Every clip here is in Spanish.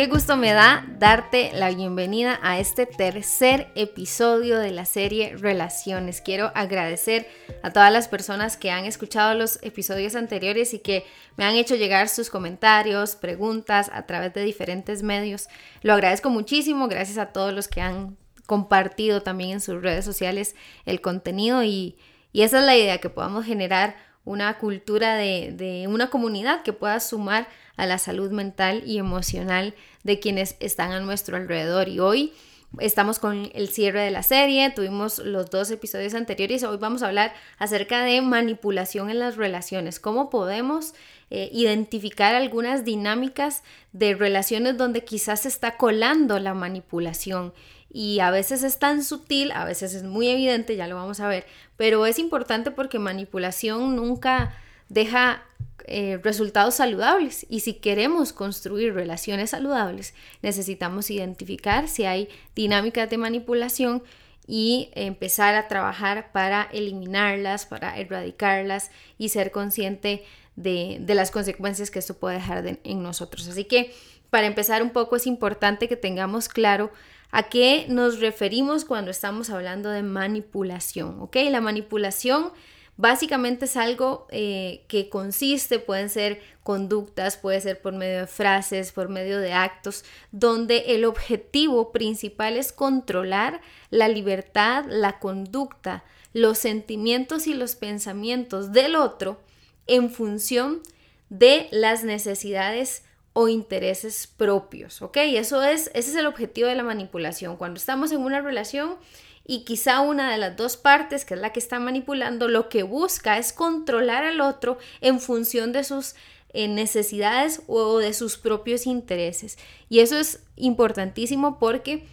Qué gusto me da darte la bienvenida a este tercer episodio de la serie Relaciones. Quiero agradecer a todas las personas que han escuchado los episodios anteriores y que me han hecho llegar sus comentarios, preguntas a través de diferentes medios. Lo agradezco muchísimo, gracias a todos los que han compartido también en sus redes sociales el contenido y, esa es la idea, que podamos generar una cultura de, de una comunidad que pueda sumar a la salud mental y emocional de quienes están a nuestro alrededor. Y hoy estamos con el cierre de la serie, tuvimos los dos episodios anteriores, hoy vamos a hablar acerca de manipulación en las relaciones, cómo podemos eh, identificar algunas dinámicas de relaciones donde quizás se está colando la manipulación y a veces es tan sutil, a veces es muy evidente, ya lo vamos a ver, pero es importante porque manipulación nunca deja eh, resultados saludables. Y si queremos construir relaciones saludables, necesitamos identificar si hay dinámicas de manipulación y empezar a trabajar para eliminarlas, para erradicarlas y ser consciente de, las consecuencias que esto puede dejar en nosotros. Así que para empezar un poco es importante que tengamos claro a qué nos referimos cuando estamos hablando de manipulación. ¿Ok? La manipulación Básicamente es algo eh, que consiste, pueden ser conductas, puede ser por medio de frases, por medio de actos, donde el objetivo principal es controlar la libertad, la conducta, los sentimientos y los pensamientos del otro en función de las necesidades o intereses propios, ¿ok? Eso es, ese es el objetivo de la manipulación. Cuando estamos en una relación, y quizá una de las dos partes, que es la que está manipulando, lo que busca es controlar al otro en función de sus eh, necesidades o de sus propios intereses. Y eso es importantísimo porque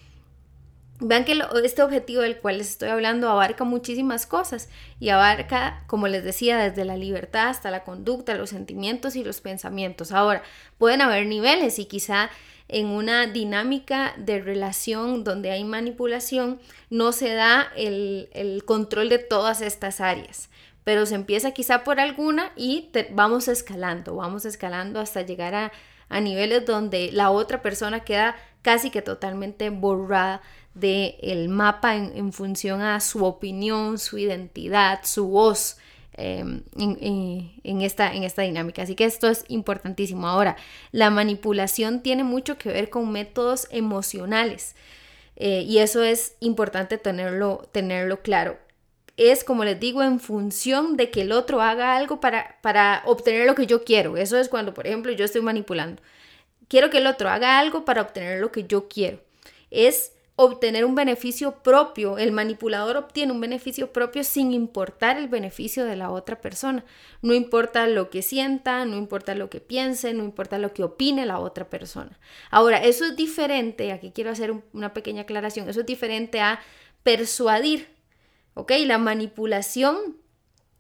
vean que este objetivo del cual les estoy hablando abarca muchísimas cosas y abarca, como les decía, desde la libertad hasta la conducta, los sentimientos y los pensamientos. Ahora, pueden haber niveles y quizá en una dinámica de relación donde hay manipulación, no se da el, control de todas estas áreas, pero se empieza quizá por alguna y vamos escalando, vamos escalando hasta llegar a, niveles donde la otra persona queda casi que totalmente borrada del mapa en función a su opinión, su identidad, su voz. Em, en, esta, en esta dinámica. Así que esto es importantísimo. Ahora, la manipulación tiene mucho que ver con métodos emocionales eh, y eso es importante tenerlo, tenerlo claro. Es, como les digo, en función de que el otro haga algo para, para obtener lo que yo quiero. Eso es cuando, por ejemplo, yo estoy manipulando. Quiero que el otro haga algo para obtener lo que yo quiero. Es obtener un beneficio propio. El manipulador obtiene un beneficio propio sin importar el beneficio de la otra persona. No importa lo que sienta, no importa lo que piense, no importa lo que opine la otra persona. Ahora, eso es diferente, aquí quiero hacer una pequeña aclaración, eso es diferente a persuadir. ¿Ok? La manipulación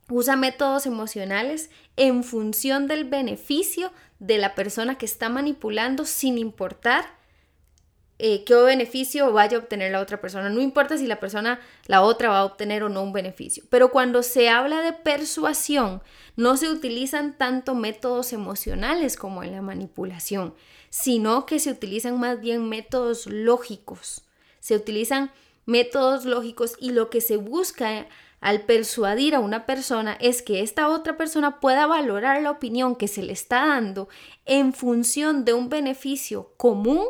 usa métodos emocionales en función del beneficio de la persona que está manipulando sin importar eh, qué beneficio vaya a obtener la otra persona. No importa si la persona, la otra, va a obtener o no un beneficio. Pero cuando se habla de persuasión, no se utilizan tanto métodos emocionales como en la manipulación, sino que se utilizan más bien métodos lógicos. Se utilizan métodos lógicos y lo que se busca al persuadir a una persona es que esta otra persona pueda valorar la opinión que se le está dando en función de un beneficio común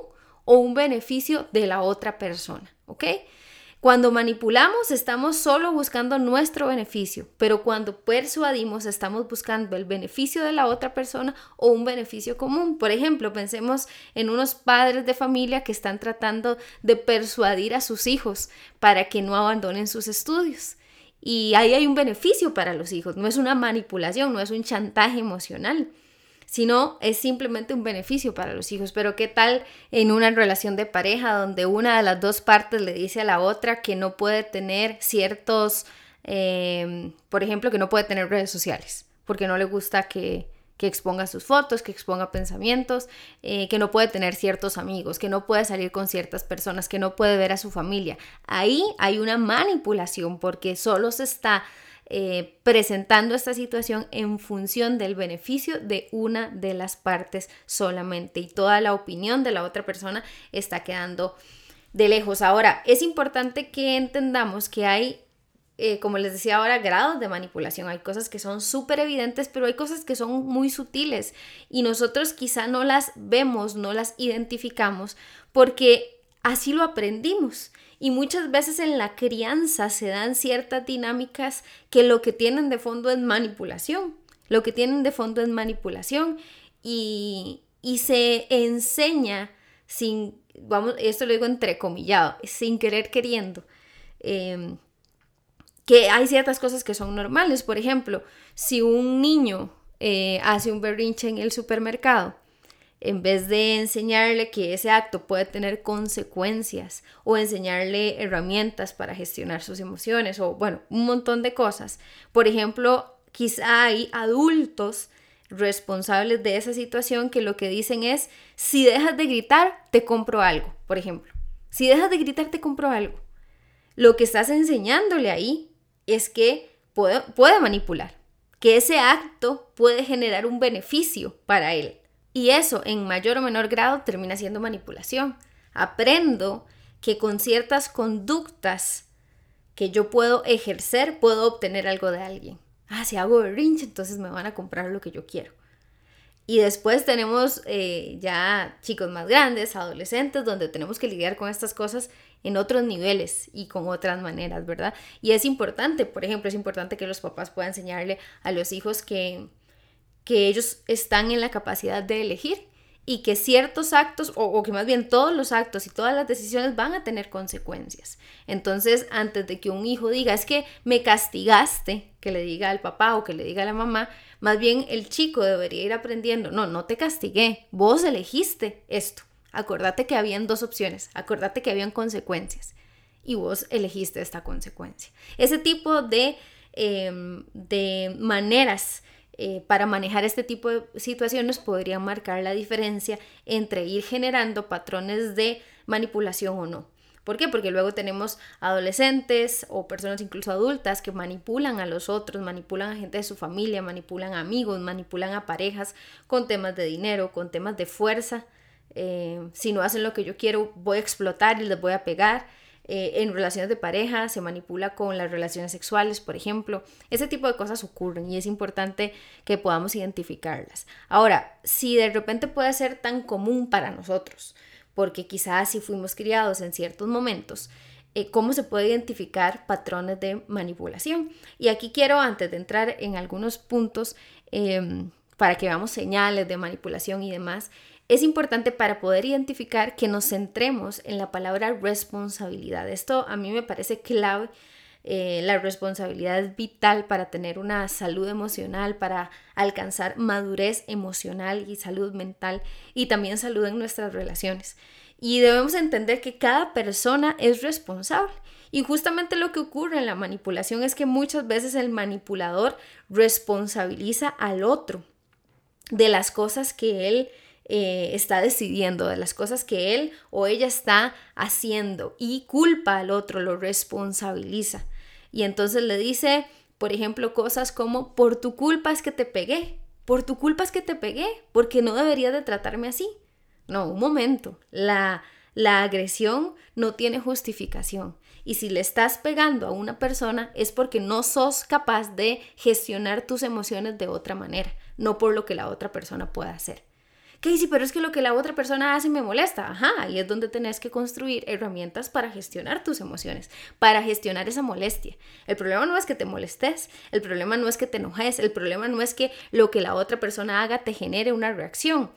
o un beneficio de la otra persona, ¿ok? Cuando manipulamos estamos solo buscando nuestro beneficio, pero cuando persuadimos estamos buscando el beneficio de la otra persona o un beneficio común. Por ejemplo, pensemos en unos padres de familia que están tratando de persuadir a sus hijos para que no abandonen sus estudios. Y ahí hay un beneficio para los hijos, no es una manipulación, no es un chantaje emocional sino es simplemente un beneficio para los hijos. Pero ¿qué tal en una relación de pareja donde una de las dos partes le dice a la otra que no puede tener ciertos, em, por ejemplo, que no puede tener redes sociales, porque no le gusta que, exponga sus fotos, que exponga pensamientos, eh, que no puede tener ciertos amigos, que no puede salir con ciertas personas, que no puede ver a su familia. Ahí hay una manipulación porque solo se está eh, presentando esta situación en función del beneficio de una de las partes solamente y toda la opinión de la otra persona está quedando de lejos. Ahora, es importante que entendamos que hay eh, como les decía ahora, grados de manipulación. Hay cosas que son súper evidentes, pero hay cosas que son muy sutiles y nosotros quizá no las vemos, no las identificamos porque así lo aprendimos. Y muchas veces en la crianza se dan ciertas dinámicas que lo que tienen de fondo es manipulación. Lo que tienen de fondo es manipulación y, y se enseña sin, vamos, esto lo digo entrecomillado, sin querer queriendo. Em, que hay ciertas cosas que son normales. Por ejemplo, si un niño eh, hace un berrinche en el supermercado, en vez de enseñarle que ese acto puede tener consecuencias o enseñarle herramientas para gestionar sus emociones o bueno, un montón de cosas. Por ejemplo, quizá hay adultos responsables de esa situación que lo que dicen es, si dejas de gritar, te compro algo, por ejemplo. Si dejas de gritar, te compro algo. Lo que estás enseñándole ahí es que puede, puede manipular, que ese acto puede generar un beneficio para él. Y eso en mayor o menor grado termina siendo manipulación. Aprendo que con ciertas conductas que yo puedo ejercer, puedo obtener algo de alguien. Ah, si hago berrinche, entonces me van a comprar lo que yo quiero. Y después tenemos eh, ya chicos más grandes, adolescentes, donde tenemos que lidiar con estas cosas en otros niveles y con otras maneras, ¿verdad? Y es importante, por ejemplo, es importante que los papás puedan enseñarle a los hijos que, que ellos están en la capacidad de elegir y que ciertos actos, o, que más bien todos los actos y todas las decisiones van a tener consecuencias. Entonces, antes de que un hijo diga, es que me castigaste, que le diga al papá o que le diga a la mamá, más bien el chico debería ir aprendiendo, no, no te castigué, vos elegiste esto. Acordate que habían dos opciones, acordate que habían consecuencias y vos elegiste esta consecuencia. Ese tipo de, em, de maneras eh, para manejar este tipo de situaciones podrían marcar la diferencia entre ir generando patrones de manipulación o no. ¿Por qué? Porque luego tenemos adolescentes o personas incluso adultas que manipulan a los otros, manipulan a gente de su familia, manipulan a amigos, manipulan a parejas con temas de dinero, con temas de fuerza. Eh, si no hacen lo que yo quiero, voy a explotar y les voy a pegar. Eh, en relaciones de pareja, se manipula con las relaciones sexuales, por ejemplo. Ese tipo de cosas ocurren y es importante que podamos identificarlas. Ahora, si de repente puede ser tan común para nosotros, porque quizás si fuimos criados en ciertos momentos, eh, cómo se puede identificar patrones de manipulación. Y aquí quiero, antes de entrar en algunos puntos, em, para que veamos señales de manipulación y demás, es importante para poder identificar que nos centremos en la palabra responsabilidad. Esto a mí me parece clave. Eh, la responsabilidad es vital para tener una salud emocional, para alcanzar madurez emocional y salud mental y también salud en nuestras relaciones. Y debemos entender que cada persona es responsable. Y justamente lo que ocurre en la manipulación es que muchas veces el manipulador responsabiliza al otro de las cosas que él eh, está decidiendo, de las cosas que él o ella está haciendo y culpa al otro, lo responsabiliza. Y entonces le dice, por ejemplo, cosas como, por tu culpa es que te pegué, por tu culpa es que te pegué, porque no deberías de tratarme así. No, un momento, la, la agresión no tiene justificación. Y si le estás pegando a una persona es porque no sos capaz de gestionar tus emociones de otra manera, no por lo que la otra persona pueda hacer. Casey, pero es que lo que la otra persona hace me molesta. Ajá, y es donde tenés que construir herramientas para gestionar tus emociones, para gestionar esa molestia. El problema no es que te molestes, el problema no es que te enojes, el problema no es que lo que la otra persona haga te genere una reacción.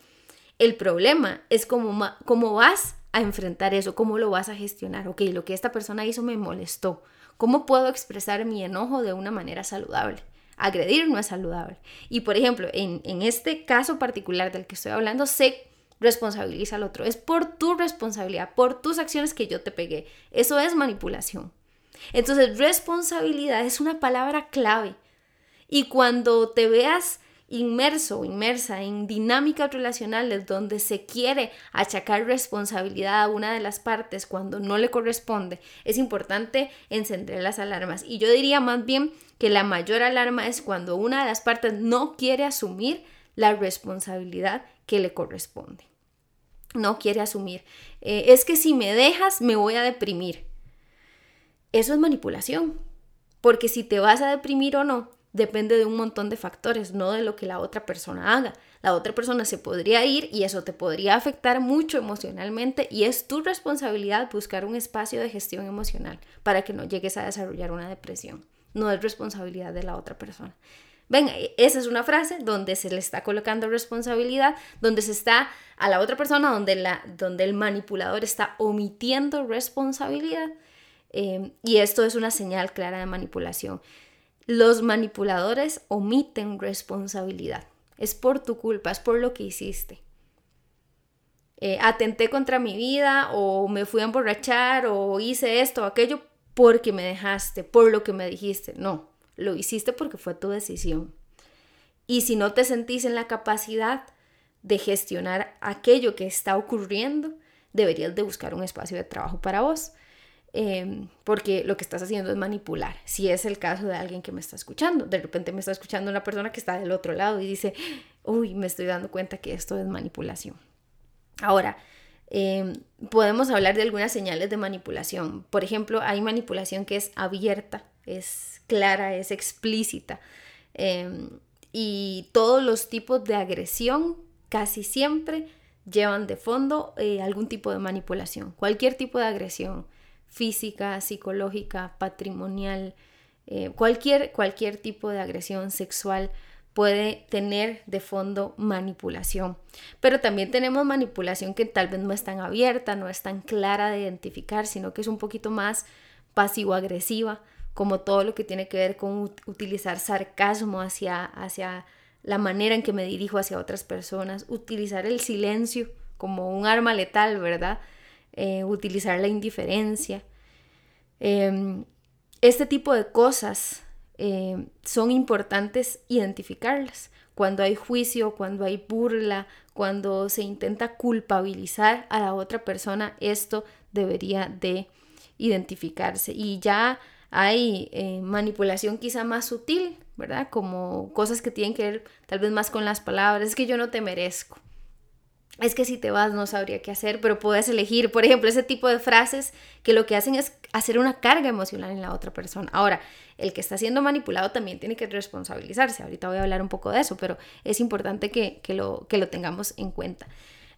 El problema es cómo, cómo vas a enfrentar eso, cómo lo vas a gestionar. Ok, lo que esta persona hizo me molestó. ¿Cómo puedo expresar mi enojo de una manera saludable? Agredir no es saludable. Y por ejemplo, en, este caso particular del que estoy hablando, se responsabiliza al otro. Es por tu responsabilidad, por tus acciones que yo te pegué. Eso es manipulación. Entonces, responsabilidad es una palabra clave. Y cuando te veas inmerso inmersa en dinámicas relacionales donde se quiere achacar responsabilidad a una de las partes cuando no le corresponde, es importante encender las alarmas. Y yo diría más bien que la mayor alarma es cuando una de las partes no quiere asumir la responsabilidad que le corresponde. No quiere asumir. Eh, es que si me dejas me voy a deprimir. Eso es manipulación. Porque si te vas a deprimir o no, depende de un montón de factores, no de lo que la otra persona haga. La otra persona se podría ir y eso te podría afectar mucho emocionalmente y es tu responsabilidad buscar un espacio de gestión emocional para que no llegues a desarrollar una depresión. No es responsabilidad de la otra persona. Ven, esa es una frase donde se le está colocando responsabilidad, donde se está a la otra persona, donde, la, donde el manipulador está omitiendo responsabilidad. Eh, y esto es una señal clara de manipulación. Los manipuladores omiten responsabilidad. Es por tu culpa, es por lo que hiciste. Eh, atenté contra mi vida o me fui a emborrachar o hice esto o aquello porque me dejaste, por lo que me dijiste. No, lo hiciste porque fue tu decisión. Y si no te sentís en la capacidad de gestionar aquello que está ocurriendo, deberías de buscar un espacio de trabajo para vos. Em, porque lo que estás haciendo es manipular. Si es el caso de alguien que me está escuchando, de repente me está escuchando una persona que está del otro lado y dice, uy, me estoy dando cuenta que esto es manipulación. Ahora, em, podemos hablar de algunas señales de manipulación. Por ejemplo, hay manipulación que es abierta, es clara, es explícita. Em, y todos los tipos de agresión casi siempre llevan de fondo eh, algún tipo de manipulación, cualquier tipo de agresión física, psicológica, patrimonial, eh, cualquier, cualquier tipo de agresión sexual puede tener de fondo manipulación. Pero también tenemos manipulación que tal vez no es tan abierta, no es tan clara de identificar, sino que es un poquito más pasivo-agresiva, como todo lo que tiene que ver con utilizar sarcasmo hacia, hacia la manera en que me dirijo hacia otras personas, utilizar el silencio como un arma letal, ¿verdad? Eh, utilizar la indiferencia. Em, este tipo de cosas em, son importantes identificarlas. Cuando hay juicio, cuando hay burla, cuando se intenta culpabilizar a la otra persona, esto debería de identificarse. Y ya hay eh, manipulación quizá más sutil, ¿verdad? Como cosas que tienen que ver tal vez más con las palabras. Es que yo no te merezco es que si te vas no sabría qué hacer, pero puedes elegir, por ejemplo, ese tipo de frases que lo que hacen es hacer una carga emocional en la otra persona. Ahora, el que está siendo manipulado también tiene que responsabilizarse. Ahorita voy a hablar un poco de eso, pero es importante que, lo, que lo tengamos en cuenta.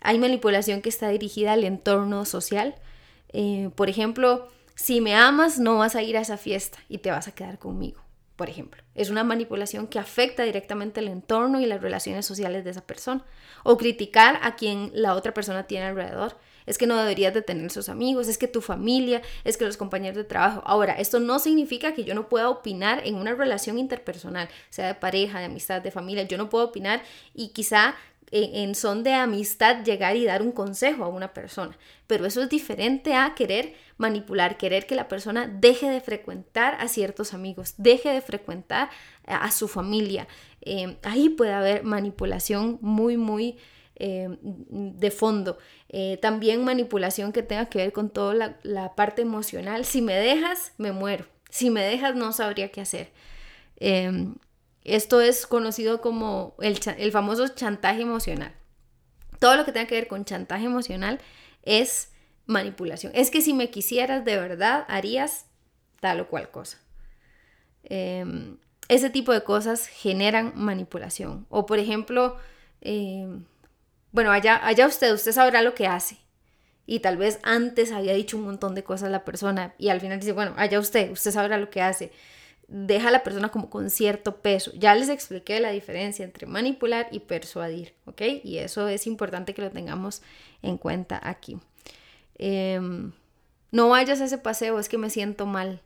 Hay manipulación que está dirigida al entorno social. Eh, por ejemplo, si me amas, no vas a ir a esa fiesta y te vas a quedar conmigo por ejemplo. Es una manipulación que afecta directamente el entorno y las relaciones sociales de esa persona. O criticar a quien la otra persona tiene alrededor. Es que no deberías de tener sus amigos, es que tu familia, es que los compañeros de trabajo. Ahora, esto no significa que yo no pueda opinar en una relación interpersonal, sea de pareja, de amistad, de familia. Yo no puedo opinar y quizá en son de amistad llegar y dar un consejo a una persona. Pero eso es diferente a querer manipular, querer que la persona deje de frecuentar a ciertos amigos, deje de frecuentar a su familia. Eh, ahí puede haber manipulación muy, muy eh, de fondo. Eh, también manipulación que tenga que ver con toda la, la, parte emocional. Si me dejas, me muero. Si me dejas, no sabría qué hacer. Esto es conocido como el, famoso chantaje emocional. Todo lo que tenga que ver con chantaje emocional es manipulación. Es que si me quisieras de verdad, harías tal o cual cosa. Em, ese tipo de cosas generan manipulación. O por ejemplo, em, bueno, allá, allá usted, usted sabrá lo que hace. Y tal vez antes había dicho un montón de cosas la persona y al final dice, bueno, allá usted, usted sabrá lo que hace deja a la persona como con cierto peso. Ya les expliqué la diferencia entre manipular y persuadir, ¿ok? Y eso es importante que lo tengamos en cuenta aquí. Em, no vayas a ese paseo, es que me siento mal.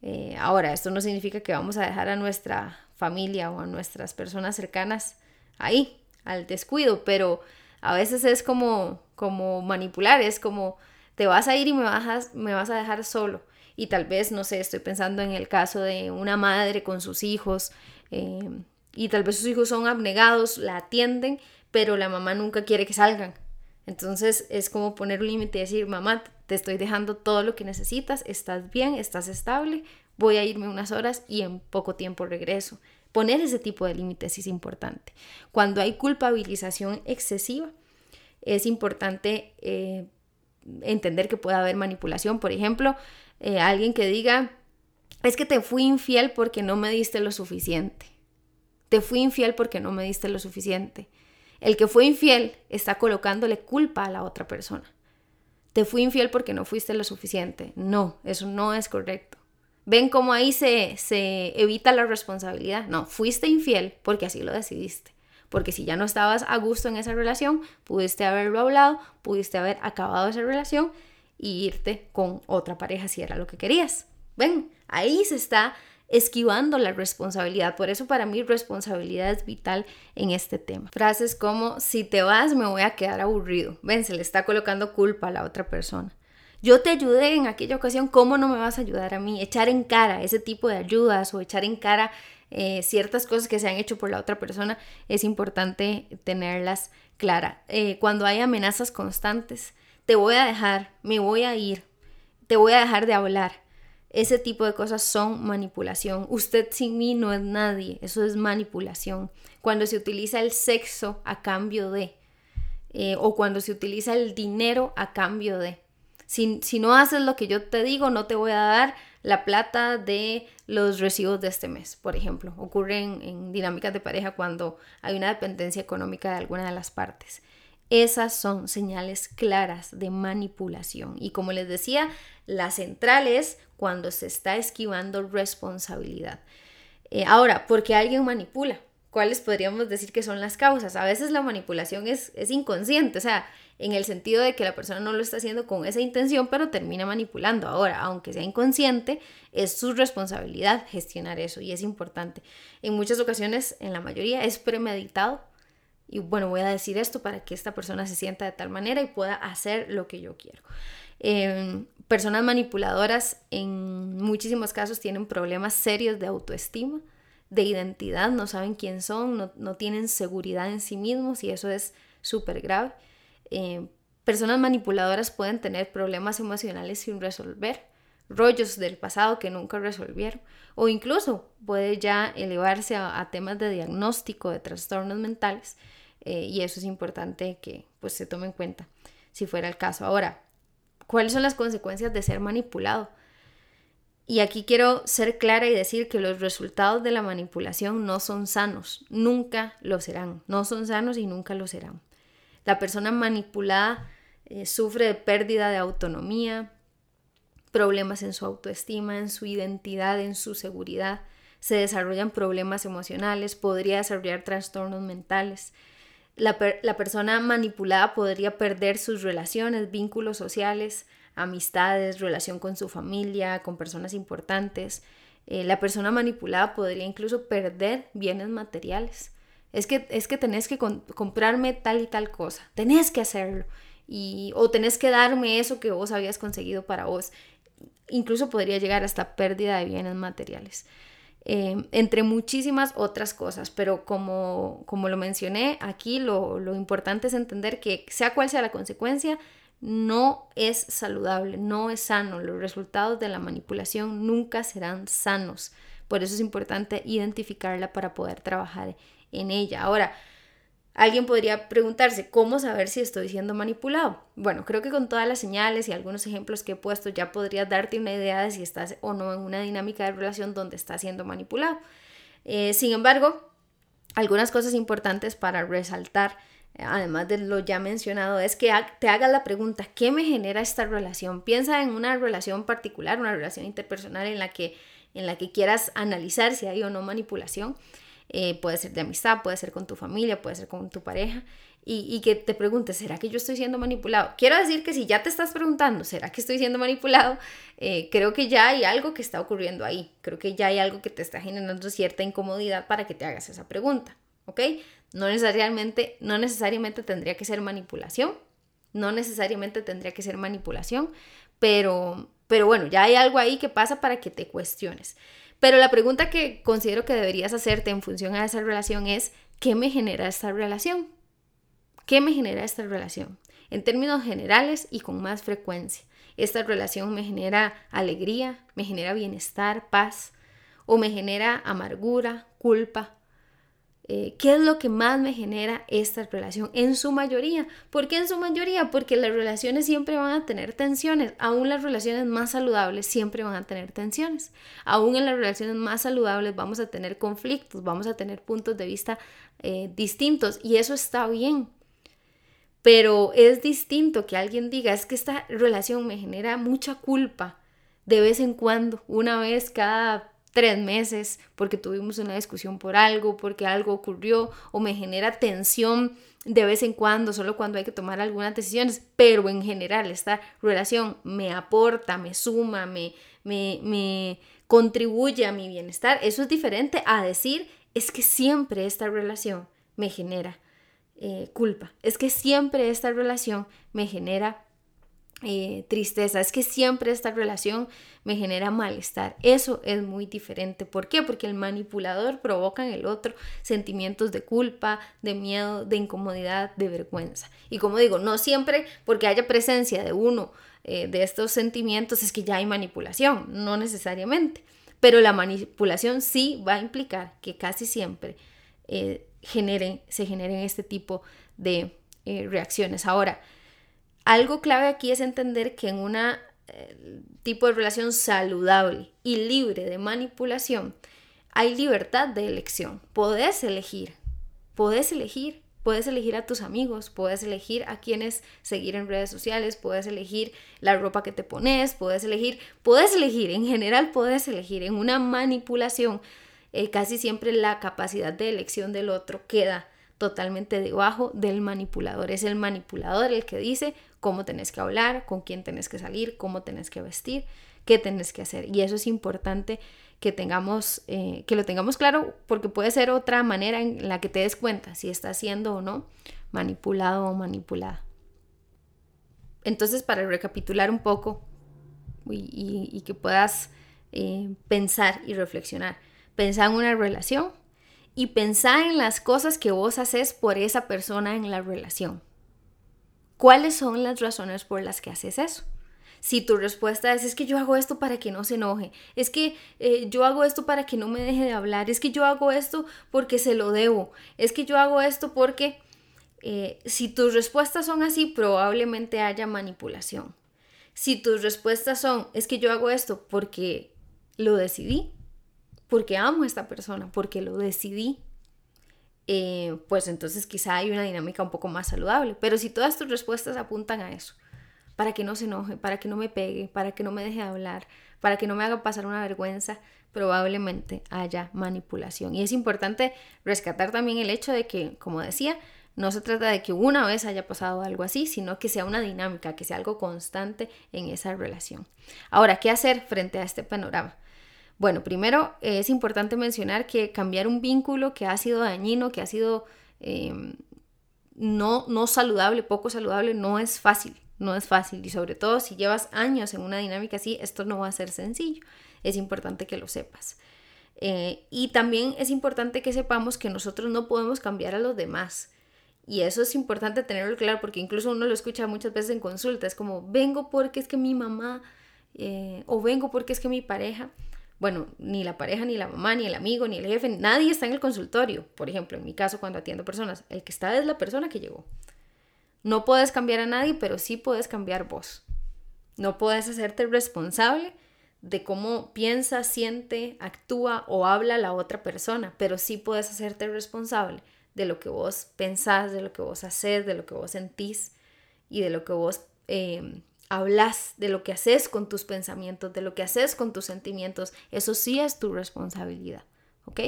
Eh, ahora, esto no significa que vamos a dejar a nuestra familia o a nuestras personas cercanas ahí, al descuido, pero a veces es como, como manipular, es como te vas a ir y me vas me vas a dejar solo y tal vez, no sé, estoy pensando en el caso de una madre con sus hijos eh, y tal vez sus hijos son abnegados, la atienden, pero la mamá nunca quiere que salgan. Entonces es como poner un límite y decir, mamá, te estoy dejando todo lo que necesitas, estás bien, estás estable, voy a irme unas horas y en poco tiempo regreso. Poner ese tipo de límites es importante. Cuando hay culpabilización excesiva, es importante eh, entender que puede haber manipulación. Por ejemplo, eh, alguien que diga, es que te fui infiel porque no me diste lo suficiente. Te fui infiel porque no me diste lo suficiente. El que fue infiel está colocándole culpa a la otra persona. Te fui infiel porque no fuiste lo suficiente. No, eso no es correcto. ¿Ven cómo ahí se, se evita la responsabilidad? No, fuiste infiel porque así lo decidiste. Porque si ya no estabas a gusto en esa relación, pudiste haberlo hablado, pudiste haber acabado esa relación y irte con otra pareja si era lo que querías. Ven, ahí se está esquivando la responsabilidad. Por eso para mí responsabilidad es vital en este tema. Frases como, si te vas me voy a quedar aburrido. Ven, se le está colocando culpa a la otra persona. Yo te ayudé en aquella ocasión, ¿cómo no me vas a ayudar a mí? Echar en cara ese tipo de ayudas o echar en cara eh, ciertas cosas que se han hecho por la otra persona, es importante tenerlas claras. Eh, cuando hay amenazas constantes, te voy a dejar, me voy a ir, te voy a dejar de hablar ese tipo de cosas son manipulación. Usted sin mí no es nadie, eso es manipulación. Cuando se utiliza el sexo a cambio de, eh, o cuando se utiliza el dinero a cambio de. Si, si no haces lo que yo te digo, no te voy a dar la plata de los recibos de este mes, por ejemplo. Ocurre en dinámicas de pareja cuando hay una dependencia económica de alguna de las partes. Esas son señales claras de manipulación. Y como les decía, la central es cuando se está esquivando responsabilidad. Eh, ahora, ¿por qué alguien manipula? ¿Cuáles podríamos decir que son las causas? A veces la manipulación es, es inconsciente, o sea, en el sentido de que la persona no lo está haciendo con esa intención, pero termina manipulando. Ahora, aunque sea inconsciente, es su responsabilidad gestionar eso y es importante. En muchas ocasiones, en la mayoría, es premeditado y bueno, voy a decir esto para que esta persona se sienta de tal manera y pueda hacer lo que yo quiero. Em, personas manipuladoras en muchísimos casos tienen problemas serios de autoestima, de identidad, no saben quién son, no, tienen seguridad en sí mismos y eso es súper grave. Em, personas manipuladoras pueden tener problemas emocionales sin resolver, rollos del pasado que nunca resolvieron o incluso puede ya elevarse a temas de diagnóstico de trastornos mentales eh, y eso es importante que pues se tome en cuenta si fuera el caso. Ahora, ¿cuáles son las consecuencias de ser manipulado? Y aquí quiero ser clara y decir que los resultados de la manipulación no son sanos, nunca lo serán, no son sanos y nunca lo serán. La persona manipulada eh, sufre de pérdida de autonomía, problemas en su autoestima, en su identidad, en su seguridad, se desarrollan problemas emocionales, podría desarrollar trastornos mentales, la, persona manipulada podría perder sus relaciones, vínculos sociales, amistades, relación con su familia, con personas importantes. Eh, la persona manipulada podría incluso perder bienes materiales. Es que, es que tenés que comprarme tal y tal cosa, tenés que hacerlo. Y, o tenés que darme eso que vos habías conseguido para vos. Incluso podría llegar hasta pérdida de bienes materiales. Em, entre muchísimas otras cosas. Pero como, como lo mencioné, aquí lo, lo importante es entender que sea cual sea la consecuencia, no es saludable, no es sano. Los resultados de la manipulación nunca serán sanos. Por eso es importante identificarla para poder trabajar en ella. Ahora, Alguien podría preguntarse, ¿cómo saber si estoy siendo manipulado? Bueno, creo que con todas las señales y algunos ejemplos que he puesto ya podrías darte una idea de si estás o no en una dinámica de relación donde estás siendo manipulado. Eh, sin embargo, algunas cosas importantes para resaltar, además de lo ya mencionado, es que te hagas la pregunta, ¿qué me genera esta relación? Piensa en una relación particular, una relación interpersonal en la que, en la que quieras analizar si hay o no manipulación eh, puede ser de amistad, puede ser con tu familia, puede ser con tu pareja, y, que te preguntes, ¿será que yo estoy siendo manipulado? Quiero decir que si ya te estás preguntando, ¿será que estoy siendo manipulado? Eh, creo que ya hay algo que está ocurriendo ahí, creo que ya hay algo que te está generando cierta incomodidad para que te hagas esa pregunta, ¿ok? No necesariamente, no necesariamente tendría que ser manipulación, no necesariamente tendría que ser manipulación, pero, pero bueno, ya hay algo ahí que pasa para que te cuestiones. Pero la pregunta que considero que deberías hacerte en función a esa relación es, ¿qué me genera esta relación? ¿Qué me genera esta relación? En términos generales y con más frecuencia. esta relación me genera alegría, me genera bienestar, paz, o me genera amargura, culpa. Eh, ¿Qué es lo que más me genera esta relación? En su mayoría. ¿Por qué en su mayoría? Porque las relaciones siempre van a tener tensiones. Aún las relaciones más saludables siempre van a tener tensiones. Aún en las relaciones más saludables vamos a tener conflictos, vamos a tener puntos de vista eh, distintos y eso está bien. Pero es distinto que alguien diga, es que esta relación me genera mucha culpa de vez en cuando, una vez cada tres meses, porque tuvimos una discusión por algo, porque algo ocurrió, o me genera tensión de vez en cuando, solo cuando hay que tomar algunas decisiones, pero en general esta relación me aporta, me suma, me, me, me contribuye a mi bienestar. Eso es diferente a decir, es que siempre esta relación me genera eh, culpa. Es que siempre esta relación me genera eh, tristeza. Es que siempre esta relación me genera malestar. Eso es muy diferente. ¿Por qué? Porque el manipulador provoca en el otro sentimientos de culpa, de miedo, de incomodidad, de vergüenza. Y como digo, no siempre porque haya presencia de uno eh, de estos sentimientos es que ya hay manipulación, no necesariamente. Pero la manipulación sí va a implicar que casi siempre generen, se generen este tipo de eh, reacciones. Ahora, algo clave aquí es entender que en un eh, tipo de relación saludable y libre de manipulación, hay libertad de elección. Podés elegir, podés elegir, puedes elegir a tus amigos, puedes elegir a quienes seguir en redes sociales, puedes elegir la ropa que te pones, puedes elegir, puedes elegir, en general puedes elegir en una manipulación eh, casi siempre la capacidad de elección del otro queda totalmente debajo del manipulador. Es el manipulador el que dice cómo tenés que hablar, con quién tenés que salir, cómo tenés que vestir, qué tenés que hacer. Y eso es importante que tengamos, eh, que lo tengamos claro, porque puede ser otra manera en la que te des cuenta si estás siendo o no manipulado o manipulada. Entonces, para recapitular un poco y, que puedas eh, pensar y reflexionar, Pensá en una relación y pensá en las cosas que vos haces por esa persona en la relación. ¿Cuáles son las razones por las que haces eso? Si tu respuesta es, es que yo hago esto para que no se enoje, es que eh, yo hago esto para que no me deje de hablar, es que yo hago esto porque se lo debo, es que yo hago esto porque eh, si tus respuestas son así, probablemente haya manipulación. Si tus respuestas son, es que yo hago esto porque lo decidí, porque amo a esta persona, porque lo decidí, eh, pues entonces quizá hay una dinámica un poco más saludable. Pero si todas tus respuestas apuntan a eso, para que no se enoje, para que no me pegue, para que no me deje de hablar, para que no me haga pasar una vergüenza, probablemente haya manipulación. Y es importante rescatar también el hecho de que, como decía, no se trata de que una vez haya pasado algo así, sino que sea una dinámica, que sea algo constante en esa relación. Ahora, ¿qué hacer frente a este panorama? Bueno, primero es importante mencionar que cambiar un vínculo que ha sido dañino, que ha sido em, no, no saludable, poco saludable, no es fácil, no es fácil. Y sobre todo si llevas años en una dinámica así, esto no va a ser sencillo. Es importante que lo sepas. Eh, y también es importante que sepamos que nosotros no podemos cambiar a los demás. Y eso es importante tenerlo claro porque incluso uno lo escucha muchas veces en consulta. Es como, vengo porque es que mi mamá eh, o vengo porque es que mi pareja bueno, ni la pareja, ni la mamá, ni el amigo, ni el jefe, nadie está en el consultorio. Por ejemplo, en mi caso, cuando atiendo personas, el que está es la persona que llegó. No puedes cambiar a nadie, pero sí puedes cambiar vos. No puedes hacerte responsable de cómo piensa, siente, actúa o habla la otra persona, pero sí puedes hacerte responsable de lo que vos pensás, de lo que vos haces, de lo que vos sentís y de lo que vos eh, hablas, de lo que haces con tus pensamientos, de lo que haces con tus sentimientos, eso sí es tu responsabilidad, ¿ok?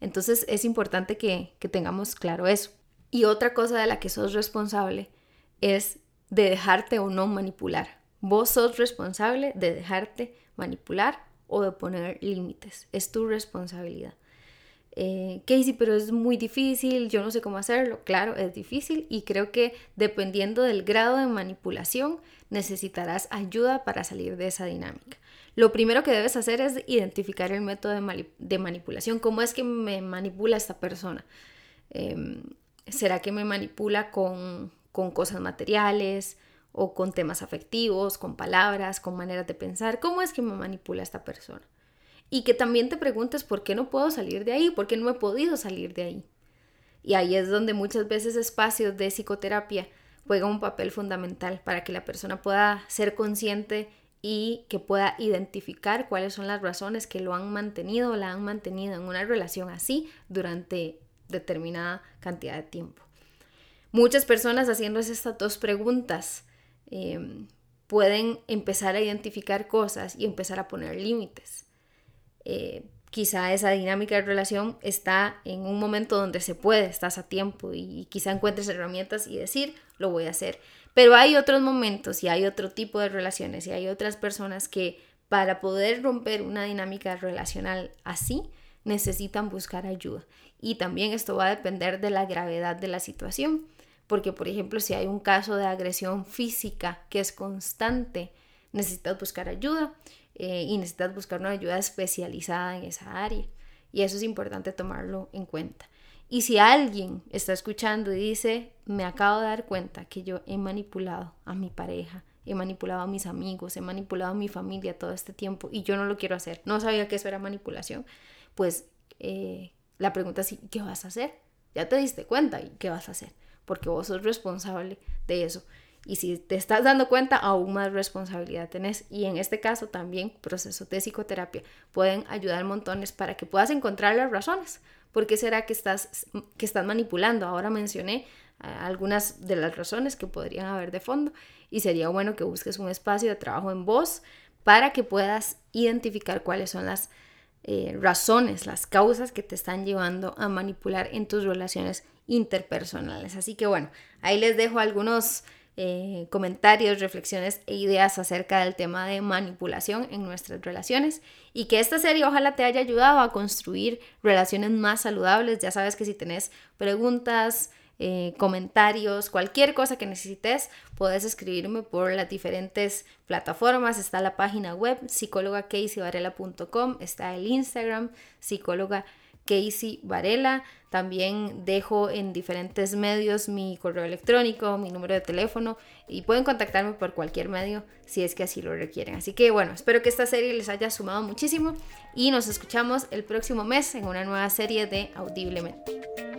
Entonces es importante que, que tengamos claro eso. Y otra cosa de la que sos responsable es de dejarte o no manipular. Vos sos responsable de dejarte manipular o de poner límites. Es tu responsabilidad. Eh, Casey, pero es muy difícil, yo no sé cómo hacerlo. Claro, es difícil y creo que dependiendo del grado de manipulación necesitarás ayuda para salir de esa dinámica. Lo primero que debes hacer es identificar el método de, manipulación. ¿Cómo es que me manipula esta persona? Em, ¿Será que me manipula con, con cosas materiales o con temas afectivos, con palabras, con maneras de pensar, ¿cómo es que me manipula esta persona? Y que también te preguntes por qué no puedo salir de ahí, por qué no he podido salir de ahí. Y ahí es donde muchas veces espacios de psicoterapia juegan un papel fundamental para que la persona pueda ser consciente y que pueda identificar cuáles son las razones que lo han mantenido o la han mantenido en una relación así durante determinada cantidad de tiempo. Muchas personas haciéndose estas dos preguntas em, pueden empezar a identificar cosas y empezar a poner límites. Eh, quizá esa dinámica de relación está en un momento donde se puede, estás a tiempo y quizá encuentres herramientas y decir, lo voy a hacer. Pero hay otros momentos y hay otro tipo de relaciones y hay otras personas que para poder romper una dinámica relacional así, necesitan buscar ayuda. Y también esto va a depender de la gravedad de la situación. Porque, por ejemplo, si hay un caso de agresión física que es constante, necesitas buscar ayuda eh, y necesitas buscar una ayuda especializada en esa área. Y eso es importante tomarlo en cuenta. Y si alguien está escuchando y dice, me acabo de dar cuenta que yo he manipulado a mi pareja, he manipulado a mis amigos, he manipulado a mi familia todo este tiempo y yo no lo quiero hacer, no sabía que eso era manipulación, pues eh, la pregunta es, ¿qué vas a hacer? Ya te diste cuenta y qué vas a hacer, porque vos sos responsable de eso. Y si te estás dando cuenta, aún más responsabilidad tenés. Y en este caso también procesos de psicoterapia pueden ayudar montones para que puedas encontrar las razones. ¿Por qué será que estás, que estás manipulando? Ahora mencioné eh, algunas de las razones que podrían haber de fondo y sería bueno que busques un espacio de trabajo en vos para que puedas identificar cuáles son las eh, razones, las causas que te están llevando a manipular en tus relaciones interpersonales. Así que bueno, ahí les dejo algunos eh, comentarios, reflexiones e ideas acerca del tema de manipulación en nuestras relaciones y que esta serie ojalá te haya ayudado a construir relaciones más saludables. Ya sabes que si tenés preguntas, eh, comentarios, cualquier cosa que necesites, puedes escribirme por las diferentes plataformas. Está la página web psicólogacaseyvarela.com, está el Instagram psicóloga Casey Varela. También dejo en diferentes medios mi correo electrónico, mi número de teléfono y pueden contactarme por cualquier medio si es que así lo requieren. Así que bueno, espero que esta serie les haya sumado muchísimo y nos escuchamos el próximo mes en una nueva serie de Audiblemente.